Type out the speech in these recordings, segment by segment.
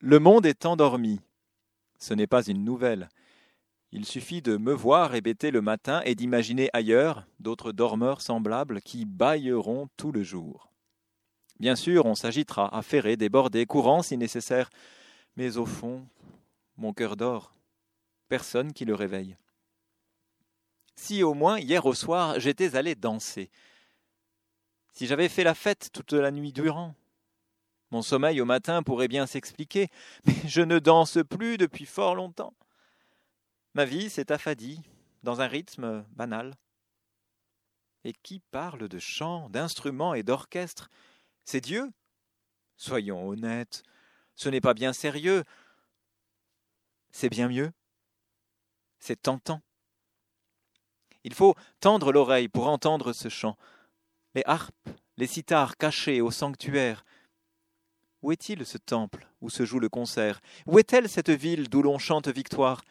Le monde est endormi. Ce n'est pas une nouvelle. Il suffit de me voir hébéter le matin et d'imaginer ailleurs d'autres dormeurs semblables qui bâilleront tout le jour. Bien sûr, on s'agitera, affairé, débordé, courant si nécessaire, mais au fond, mon cœur dort. Personne qui le réveille. Si au moins hier au soir j'étais allé danser, si j'avais fait la fête toute la nuit durant, mon sommeil au matin pourrait bien s'expliquer, mais je ne danse plus depuis fort longtemps. Ma vie s'est affadie dans un rythme banal. Et qui parle de chant, d'instruments et d'orchestre? C'est Dieu? Soyons honnêtes, ce n'est pas bien sérieux. C'est bien mieux. C'est tentant. Il faut tendre l'oreille pour entendre ce chant. Les harpes, les sitars cachés au sanctuaire, où est-il ce temple où se joue le concert? Où est-elle cette ville d'où l'on chante victoire?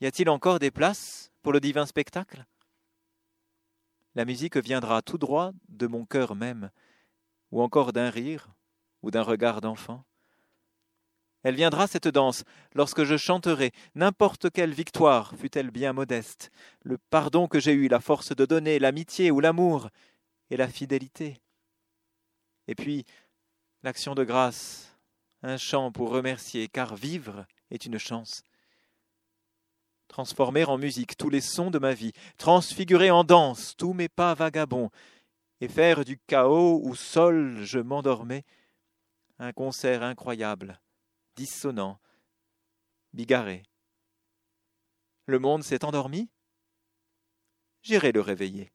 Y a-t-il encore des places pour le divin spectacle? La musique viendra tout droit de mon cœur même, ou encore d'un rire, ou d'un regard d'enfant. Elle viendra cette danse lorsque je chanterai. N'importe quelle victoire, fût-elle bien modeste, le pardon que j'ai eu, la force de donner, l'amitié ou l'amour et la fidélité. Et puis l'action de grâce, un chant pour remercier, car vivre est une chance. Transformer en musique tous les sons de ma vie, transfigurer en danse tous mes pas vagabonds, et faire du chaos où seul je m'endormais un concert incroyable, dissonant, bigarré. Le monde s'est endormi? J'irai le réveiller.